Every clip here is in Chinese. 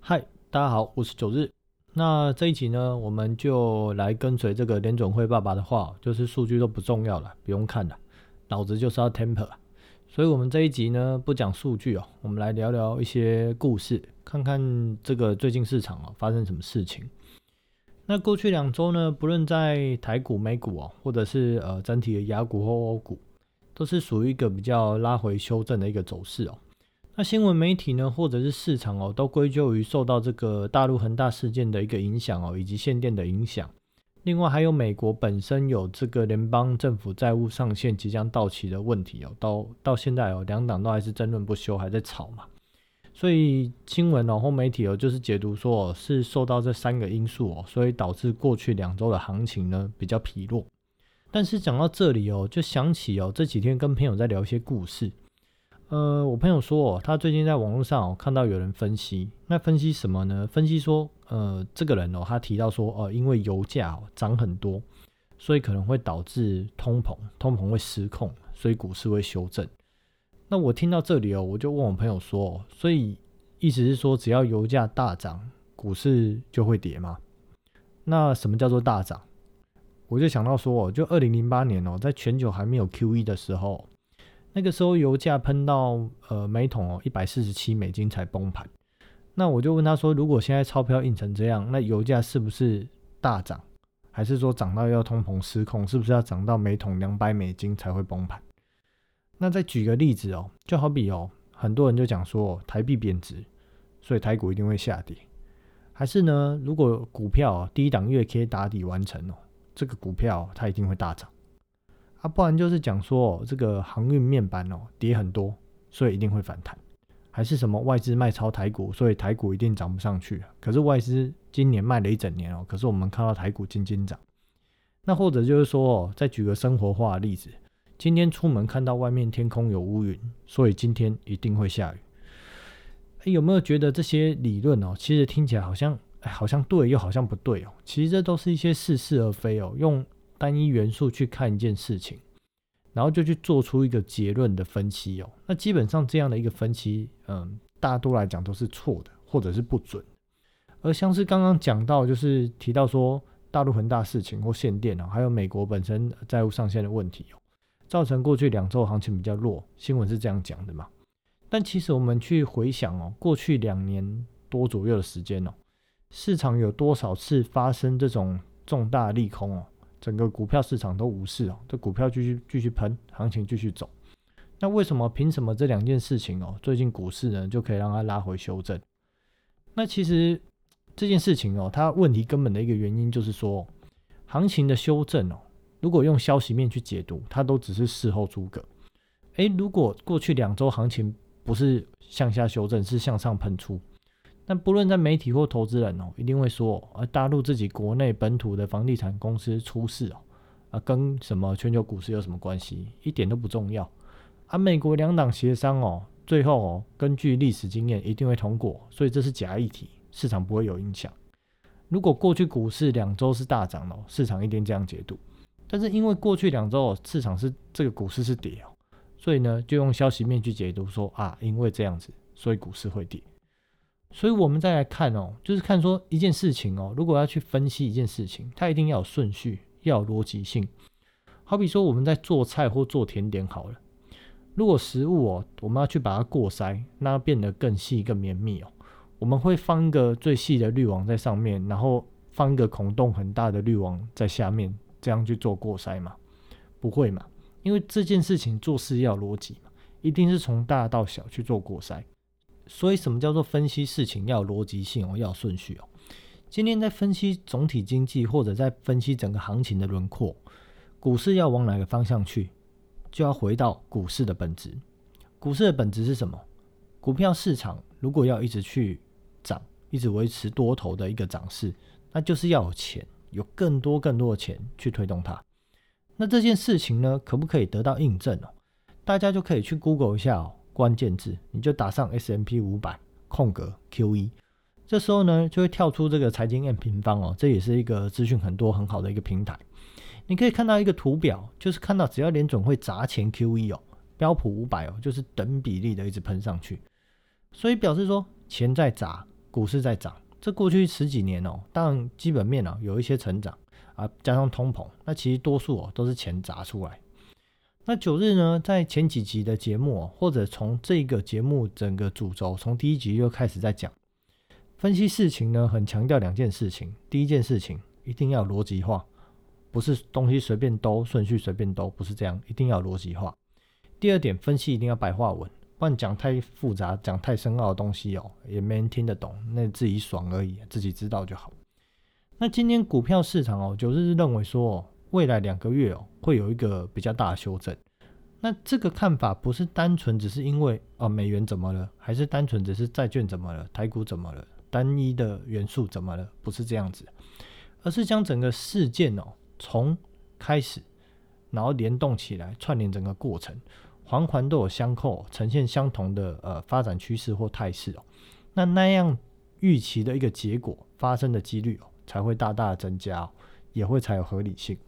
嗨，大家好，我是九日。那这一集呢，我们就来跟随这个联准会爸爸的话，就是数据都不重要了，不用看了，脑子就是要 temper。所以，我们这一集呢，不讲数据哦，我们来聊聊一些故事，看看这个最近市场哦发生什么事情。那过去两周呢，不论在台股、美股哦，或者是呃整体的亚股或欧股，都是属于一个比较拉回修正的一个走势哦。那新闻媒体呢，或者是市场哦，都归咎于受到这个大陆恒大事件的一个影响哦，以及限电的影响。另外还有美国本身有这个联邦政府债务上限即将到期的问题哦，到到现在哦，两党都还是争论不休，还在吵嘛。所以新闻哦或媒体哦，就是解读说是受到这三个因素哦，所以导致过去两周的行情呢比较疲弱。但是讲到这里哦，就想起哦这几天跟朋友在聊一些故事。呃，我朋友说哦，他最近在网络上哦看到有人分析，那分析什么呢？分析说，呃，这个人哦，他提到说，呃，因为油价哦涨很多，所以可能会导致通膨，通膨会失控，所以股市会修正。那我听到这里哦，我就问我朋友说，所以意思是说，只要油价大涨，股市就会跌吗？那什么叫做大涨？我就想到说，哦，就二零零八年哦，在全球还没有 Q E 的时候，那个时候油价喷到呃每桶哦一百四十七美金才崩盘。那我就问他说，如果现在钞票印成这样，那油价是不是大涨？还是说涨到要通膨失控，是不是要涨到每桶两百美金才会崩盘？那再举个例子哦，就好比哦，很多人就讲说台币贬值，所以台股一定会下跌。还是呢，如果股票低档月 K 打底完成哦，这个股票它一定会大涨。啊，不然就是讲说这个航运面板哦跌很多，所以一定会反弹。还是什么外资卖超台股，所以台股一定涨不上去。可是外资今年卖了一整年哦，可是我们看到台股金金涨。那或者就是说哦，再举个生活化的例子。今天出门看到外面天空有乌云，所以今天一定会下雨。有没有觉得这些理论哦，其实听起来好像，好像对，又好像不对哦。其实这都是一些似是而非哦，用单一元素去看一件事情，然后就去做出一个结论的分析哦。那基本上这样的一个分析，嗯，大多来讲都是错的，或者是不准。而像是刚刚讲到，就是提到说大陆恒大事情或限电哦，还有美国本身债务上限的问题哦。造成过去两周行情比较弱，新闻是这样讲的嘛？但其实我们去回想哦，过去两年多左右的时间哦，市场有多少次发生这种重大利空哦？整个股票市场都无视哦，这股票继续继续喷，行情继续走。那为什么凭什么这两件事情哦，最近股市呢就可以让它拉回修正？那其实这件事情哦，它问题根本的一个原因就是说，行情的修正哦。如果用消息面去解读，它都只是事后诸葛。诶，如果过去两周行情不是向下修正，是向上喷出，但不论在媒体或投资人哦，一定会说，啊，大陆自己国内本土的房地产公司出事哦，啊，跟什么全球股市有什么关系？一点都不重要。啊，美国两党协商哦，最后哦，根据历史经验一定会通过，所以这是假议题，市场不会有影响。如果过去股市两周是大涨哦，市场一定这样解读。但是因为过去两周市场是这个股市是跌哦，所以呢就用消息面去解读说啊，因为这样子，所以股市会跌。所以我们再来看哦，就是看说一件事情哦，如果要去分析一件事情，它一定要有顺序，要有逻辑性。好比说我们在做菜或做甜点好了，如果食物哦，我们要去把它过筛，那变得更细更绵密哦，我们会放一个最细的滤网在上面，然后放一个孔洞很大的滤网在下面。这样去做过筛嘛？不会嘛？因为这件事情做事要逻辑嘛，一定是从大到小去做过筛。所以什么叫做分析事情要有逻辑性哦，要有顺序哦。今天在分析总体经济或者在分析整个行情的轮廓，股市要往哪个方向去，就要回到股市的本质。股市的本质是什么？股票市场如果要一直去涨，一直维持多头的一个涨势，那就是要有钱。有更多更多的钱去推动它，那这件事情呢，可不可以得到印证哦？大家就可以去 Google 一下哦，关键字你就打上 S M P 五百空格 Q E，这时候呢就会跳出这个财经 M 平方哦，这也是一个资讯很多很好的一个平台。你可以看到一个图表，就是看到只要联准会砸钱 Q E 哦，标普五百哦，就是等比例的一直喷上去，所以表示说钱在砸。股市在涨，这过去十几年哦，当然基本面啊有一些成长啊，加上通膨，那其实多数哦都是钱砸出来。那九日呢，在前几集的节目，或者从这个节目整个主轴，从第一集就开始在讲分析事情呢，很强调两件事情。第一件事情一定要逻辑化，不是东西随便兜，顺序随便兜，不是这样，一定要逻辑化。第二点，分析一定要白话文，不然讲太复杂、讲太深奥的东西哦，也没人听得懂，那自己爽而已，自己知道就好。那今天股票市场哦，九日认为说。未来两个月哦，会有一个比较大的修正。那这个看法不是单纯只是因为哦美元怎么了，还是单纯只是债券怎么了，台股怎么了，单一的元素怎么了？不是这样子，而是将整个事件哦从开始，然后联动起来，串联整个过程，环环都有相扣，呈现相同的呃发展趋势或态势哦。那那样预期的一个结果发生的几率哦，才会大大的增加哦，也会才有合理性。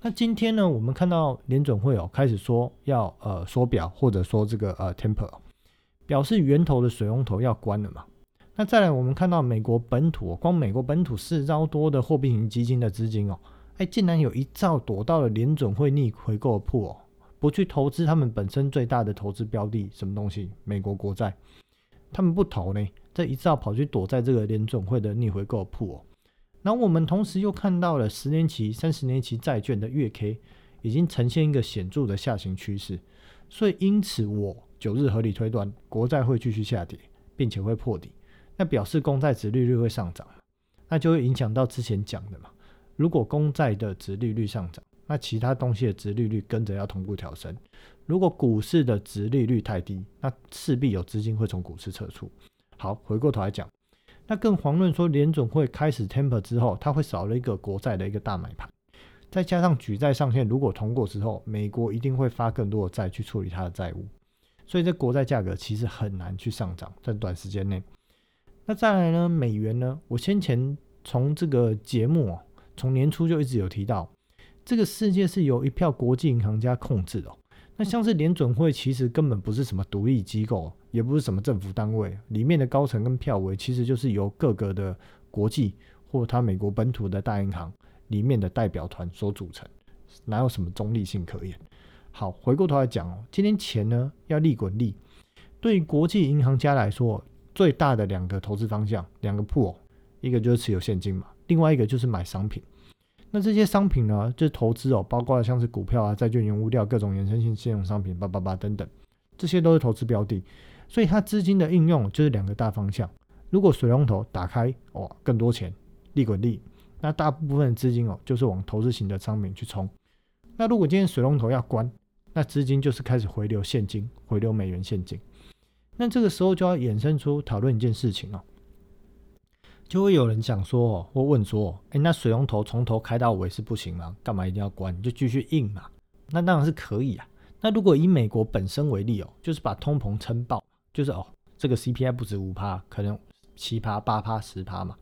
那今天呢，我们看到联准会哦开始说要呃缩表，或者说这个呃 temper，表示源头的水龙头要关了嘛。那再来，我们看到美国本土哦，光美国本土四兆多的货币型基金的资金哦，哎，竟然有一兆躲到了联准会逆回购铺哦，不去投资他们本身最大的投资标的什么东西，美国国债，他们不投呢，这一兆跑去躲在这个联准会的逆回购铺哦。然后我们同时又看到了十年期、三十年期债券的月 K 已经呈现一个显著的下行趋势，所以因此我九日合理推断国债会继续下跌，并且会破底，那表示公债值利率会上涨，那就会影响到之前讲的嘛。如果公债的值利率上涨，那其他东西的值利率跟着要同步调升。如果股市的值利率太低，那势必有资金会从股市撤出。好，回过头来讲。那更遑论说联总会开始 temper 之后，它会少了一个国债的一个大买盘，再加上举债上限如果通过之后，美国一定会发更多的债去处理它的债务，所以这国债价格其实很难去上涨在短时间内。那再来呢，美元呢？我先前从这个节目哦，从年初就一直有提到，这个世界是由一票国际银行家控制的。那像是联准会，其实根本不是什么独立机构，也不是什么政府单位，里面的高层跟票委其实就是由各个的国际或他美国本土的大银行里面的代表团所组成，哪有什么中立性可言？好，回过头来讲哦，今天钱呢要利滚利，对于国际银行家来说，最大的两个投资方向，两个铺，一个就是持有现金嘛，另外一个就是买商品。那这些商品呢，就是投资哦，包括像是股票啊、债券、原物料、各种衍生性信用商品，叭叭叭等等，这些都是投资标的。所以它资金的应用就是两个大方向。如果水龙头打开哦，更多钱，利滚利，那大部分资金哦，就是往投资型的商品去冲。那如果今天水龙头要关，那资金就是开始回流现金，回流美元现金。那这个时候就要衍生出讨论一件事情哦。就会有人讲说，或问说，哎，那水龙头从头开到尾是不行吗？干嘛一定要关？就继续印嘛？那当然是可以啊。那如果以美国本身为例哦，就是把通膨撑爆，就是哦，这个 CPI 不止五趴，可能七趴、八趴、十趴嘛。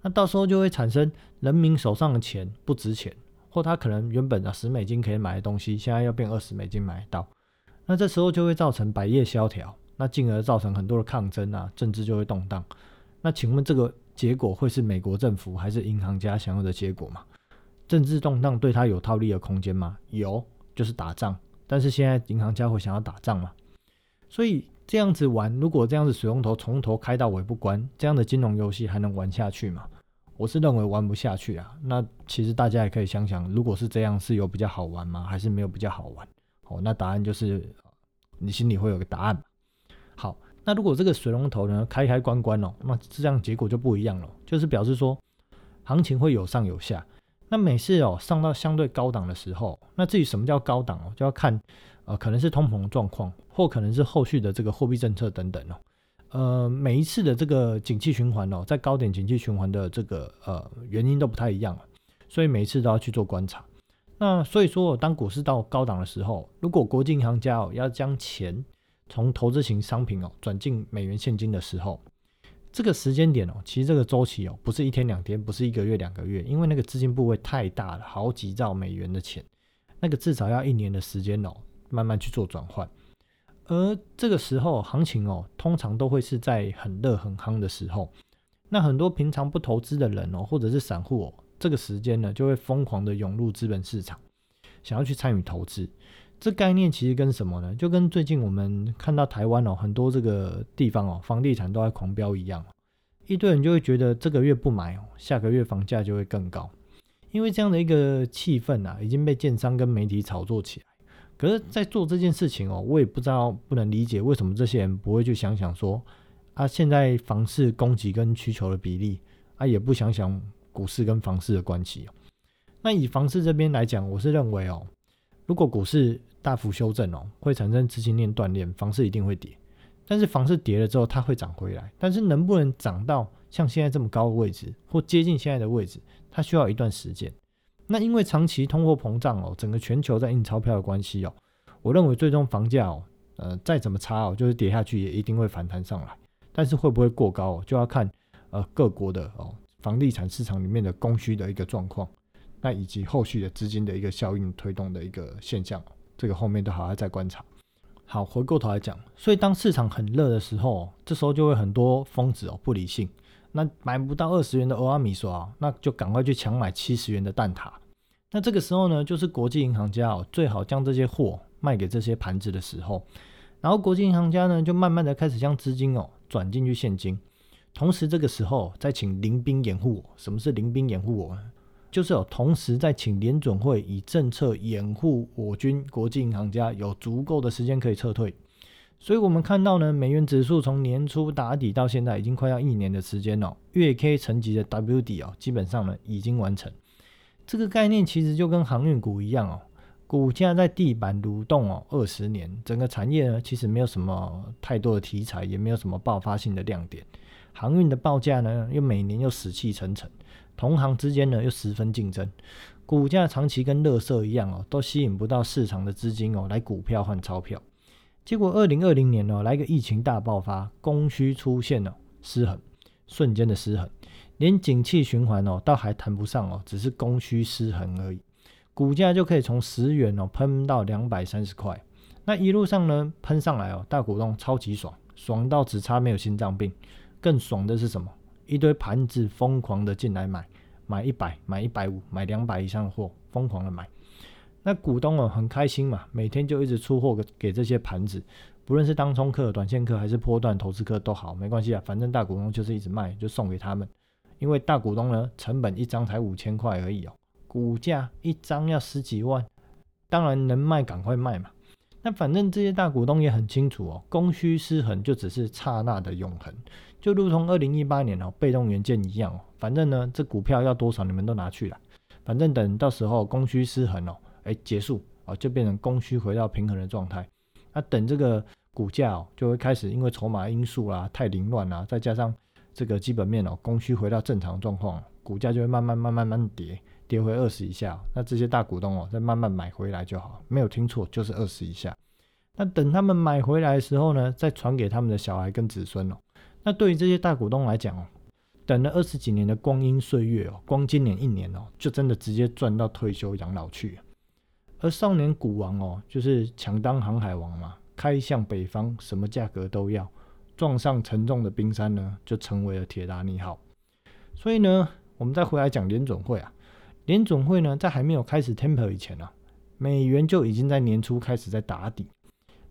那到时候就会产生人民手上的钱不值钱，或他可能原本啊十美金可以买的东西，现在要变二十美金买到。那这时候就会造成百业萧条，那进而造成很多的抗争啊，政治就会动荡。那请问这个？结果会是美国政府还是银行家想要的结果吗？政治动荡对他有套利的空间吗？有，就是打仗。但是现在银行家会想要打仗吗？所以这样子玩，如果这样子水龙头从头开到尾不关，这样的金融游戏还能玩下去吗？我是认为玩不下去啊。那其实大家也可以想想，如果是这样，是有比较好玩吗？还是没有比较好玩？哦，那答案就是你心里会有个答案。好。那如果这个水龙头呢开开关关哦，那这样结果就不一样了，就是表示说行情会有上有下。那每次哦上到相对高档的时候，那至于什么叫高档哦，就要看呃可能是通膨状况，或可能是后续的这个货币政策等等哦。呃，每一次的这个景气循环哦，在高点景气循环的这个呃原因都不太一样所以每一次都要去做观察。那所以说，当股市到高档的时候，如果国际银行家哦要将钱从投资型商品哦转进美元现金的时候，这个时间点哦，其实这个周期哦不是一天两天，不是一个月两个月，因为那个资金部位太大了，好几兆美元的钱，那个至少要一年的时间哦，慢慢去做转换。而这个时候行情哦，通常都会是在很热很夯的时候，那很多平常不投资的人哦，或者是散户哦，这个时间呢就会疯狂的涌入资本市场，想要去参与投资。这概念其实跟什么呢？就跟最近我们看到台湾哦，很多这个地方哦，房地产都在狂飙一样，一堆人就会觉得这个月不买哦，下个月房价就会更高。因为这样的一个气氛啊，已经被建商跟媒体炒作起来。可是，在做这件事情哦，我也不知道不能理解为什么这些人不会去想想说，啊，现在房市供给跟需求的比例啊，也不想想股市跟房市的关系。那以房市这边来讲，我是认为哦，如果股市大幅修正哦，会产生资金链断裂，房市一定会跌。但是房市跌了之后，它会涨回来。但是能不能涨到像现在这么高的位置，或接近现在的位置，它需要一段时间。那因为长期通货膨胀哦，整个全球在印钞票的关系哦，我认为最终房价哦，呃，再怎么差哦，就是跌下去也一定会反弹上来。但是会不会过高哦，就要看呃各国的哦房地产市场里面的供需的一个状况，那以及后续的资金的一个效应推动的一个现象，这个后面都还要再观察。好，回过头来讲，所以当市场很热的时候，这时候就会很多疯子哦不理性。那买不到二十元的欧阿米刷，那就赶快去抢买七十元的蛋挞。那这个时候呢，就是国际银行家哦，最好将这些货卖给这些盘子的时候。然后国际银行家呢，就慢慢的开始将资金哦转进去现金。同时这个时候再请临兵掩护我。什么是临兵掩护我？就是有同时在请联准会以政策掩护我军国际银行家有足够的时间可以撤退。所以，我们看到呢，美元指数从年初打底到现在，已经快要一年的时间了。月 K 层级的 W 底哦，基本上呢已经完成。这个概念其实就跟航运股一样哦，股价在地板蠕动哦二十年，整个产业呢其实没有什么太多的题材，也没有什么爆发性的亮点。航运的报价呢又每年又死气沉沉，同行之间呢又十分竞争，股价长期跟垃圾一样哦，都吸引不到市场的资金哦来股票换钞票。结果，二零二零年呢，来个疫情大爆发，供需出现了失衡，瞬间的失衡，连景气循环哦，倒还谈不上哦，只是供需失衡而已，股价就可以从十元哦喷到两百三十块，那一路上呢喷上来哦，大股东超级爽，爽到只差没有心脏病，更爽的是什么？一堆盘子疯狂的进来买，买一百，买一百五，买两百以上的货，疯狂的买。那股东哦很开心嘛，每天就一直出货给给这些盘子，不论是当冲客、短线客还是波段投资客都好，没关系啊，反正大股东就是一直卖，就送给他们。因为大股东呢，成本一张才五千块而已哦，股价一张要十几万，当然能卖赶快卖嘛。那反正这些大股东也很清楚哦，供需失衡就只是刹那的永恒，就如同二零一八年哦被动元件一样哦，反正呢这股票要多少你们都拿去了，反正等到时候供需失衡哦。哎，结束啊，就变成供需回到平衡的状态。那等这个股价哦，就会开始因为筹码因素啦太凌乱啦，再加上这个基本面哦，供需回到正常状况，股价就会慢慢慢慢慢跌，跌回二十以下。那这些大股东哦，再慢慢买回来就好，没有听错，就是二十以下。那等他们买回来的时候呢，再传给他们的小孩跟子孙哦。那对于这些大股东来讲哦，等了二十几年的光阴岁月哦，光今年一年哦，就真的直接赚到退休养老去。而少年股王哦，就是强当航海王嘛，开向北方，什么价格都要，撞上沉重的冰山呢，就成为了铁达尼号。所以呢，我们再回来讲联准会啊，联准会呢，在还没有开始 temper 以前啊，美元就已经在年初开始在打底，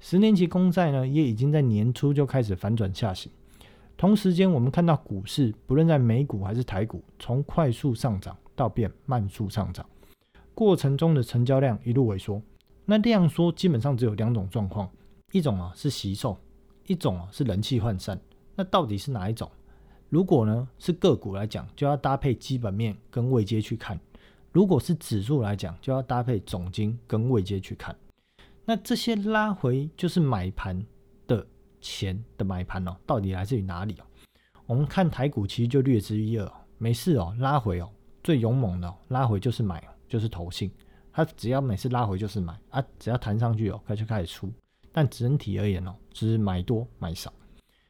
十年期公债呢，也已经在年初就开始反转下行。同时间，我们看到股市，不论在美股还是台股，从快速上涨到变慢速上涨。过程中的成交量一路萎缩，那量缩基本上只有两种状况，一种啊是吸售，一种啊是人气涣散。那到底是哪一种？如果呢是个股来讲，就要搭配基本面跟位阶去看；如果是指数来讲，就要搭配总金跟位阶去看。那这些拉回就是买盘钱的买盘哦，到底来自于哪里哦？我们看台股其实就略知一二哦，没事哦，拉回哦，最勇猛的拉回就是买。就是投信，它只要每次拉回就是买啊，只要弹上去哦，它就开始出。但整体而言哦，只是买多买少。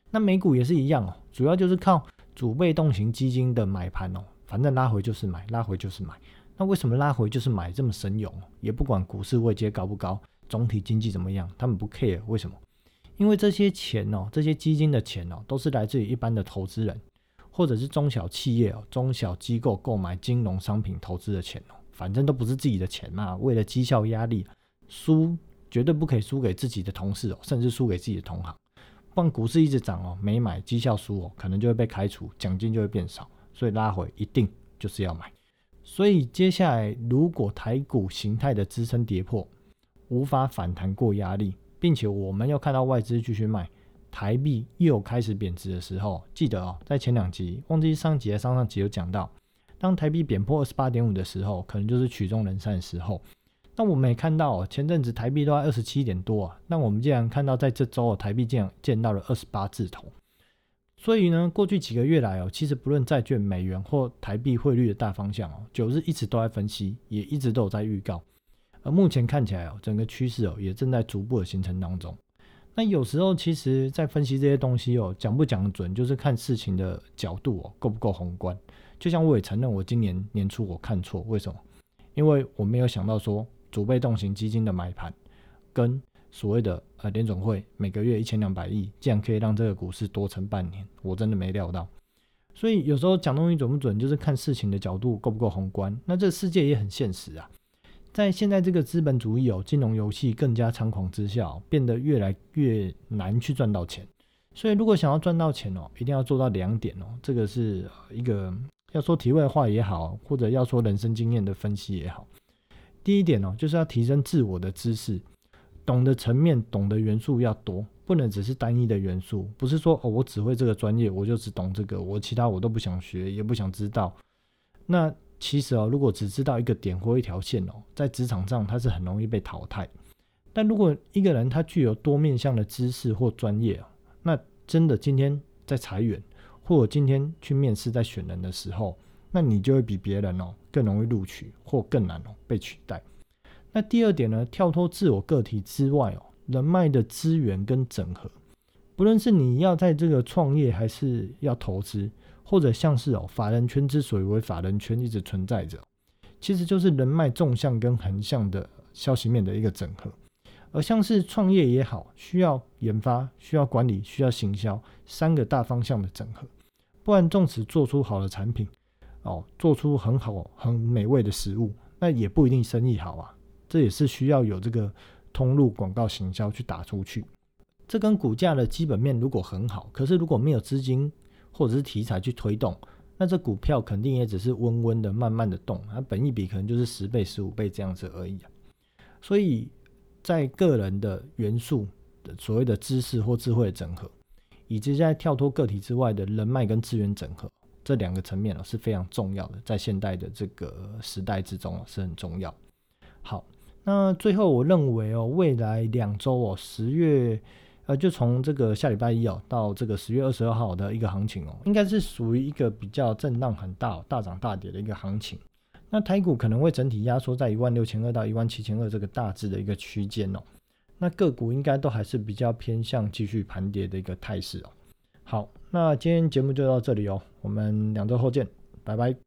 那美股也是一样哦，主要就是靠主被动型基金的买盘哦，反正拉回就是买，拉回就是买。那为什么拉回就是买这么神勇？也不管股市位阶高不高，总体经济怎么样，他们不 care。为什么？因为这些钱哦，这些基金的钱哦，都是来自于一般的投资人，或者是中小企业哦、中小机构购买金融商品投资的钱哦，反正都不是自己的钱嘛。为了绩效压力，输绝对不可以输给自己的同事哦，甚至输给自己的同行。不然股市一直涨哦，没买绩效输哦，可能就会被开除，奖金就会变少。所以拉回一定就是要买。所以接下来如果台股形态的支撑跌破，无法反弹过压力，并且我们又看到外资继续卖，台币又开始贬值的时候，记得哦，在前两集忘记上集还上上集有讲到，当台币贬破二十八点五的时候，可能就是曲终人散的时候。那我们也看到，前阵子台币都在二十七点多啊，那我们竟然看到在这周台币竟然见到了二十八字头。所以呢，过去几个月来哦，其实不论债券、美元或台币汇率的大方向哦，九日一直都在分析，也一直都有在预告。而目前看起来哦，整个趋势哦，也正在逐步的形成当中。那有时候其实，在分析这些东西哦，讲不讲得准，就是看事情的角度哦，够不够宏观。就像我也承认，我今年年初我看错，为什么？因为我没有想到说，主被动型基金的买盘跟所谓的呃联总会每个月一千两百亿，竟然可以让这个股市多撑半年，我真的没料到。所以有时候讲东西准不准，就是看事情的角度够不够宏观。那这个世界也很现实啊，在现在这个资本主义哦，金融游戏更加猖狂之下，变得越来越难去赚到钱。所以如果想要赚到钱哦，一定要做到两点哦，这个是一个要说题外话也好，或者要说人生经验的分析也好。第一点哦，就是要提升自我的知识。懂的层面、懂的元素要多，不能只是单一的元素。不是说哦，我只会这个专业，我就只懂这个，我其他我都不想学，也不想知道。那其实哦，如果只知道一个点或一条线哦，在职场上它是很容易被淘汰。但如果一个人他具有多面向的知识或专业哦，那真的今天在裁员，或者今天去面试在选人的时候，那你就会比别人哦更容易录取，或更难哦被取代。那第二点呢，跳脱自我个体之外哦，人脉的资源跟整合，不论是你要在这个创业，还是要投资，或者像是哦，法人圈之所以为法人圈一直存在着，其实就是人脉纵向跟横向的消息面的一个整合。而像是创业也好，需要研发、需要管理、需要行销三个大方向的整合，不然纵使做出好的产品哦，做出很好很美味的食物，那也不一定生意好啊。这也是需要有这个通路广告行销去打出去。这跟股价的基本面如果很好，可是如果没有资金或者是题材去推动，那这股票肯定也只是温温的、慢慢的动，它本一比可能就是十倍、十五倍这样子而已啊。所以在个人的元素的所谓的知识或智慧的整合，以及在跳脱个体之外的人脉跟资源整合这两个层面哦是非常重要的，在现代的这个时代之中是很重要。好。那最后，我认为哦，未来两周哦，十月，呃，就从这个下礼拜一哦，到这个十月二十二号的一个行情哦，应该是属于一个比较震荡很大、大涨大跌的一个行情。那台股可能会整体压缩在一万六千二到一万七千二这个大致的一个区间哦。那个股应该都还是比较偏向继续盘跌的一个态势哦。好，那今天节目就到这里哦，我们两周后见，拜拜。